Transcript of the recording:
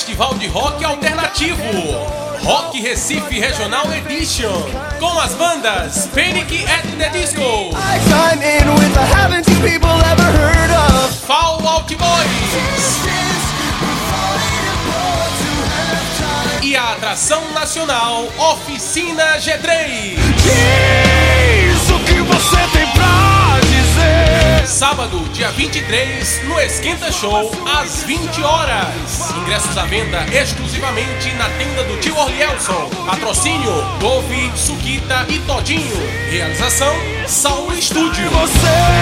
festival de rock alternativo. Rock Recife Regional Edition. Com as bandas Panic at the Disco. Fall Out Boys. E a atração nacional Oficina G3. Sábado, dia 23, no Esquenta Show, às 20 horas. Ingressos à venda exclusivamente na tenda do tio Orlielson. Patrocínio: Dove, Suquita e Todinho. Realização: Saul Estúdio. Você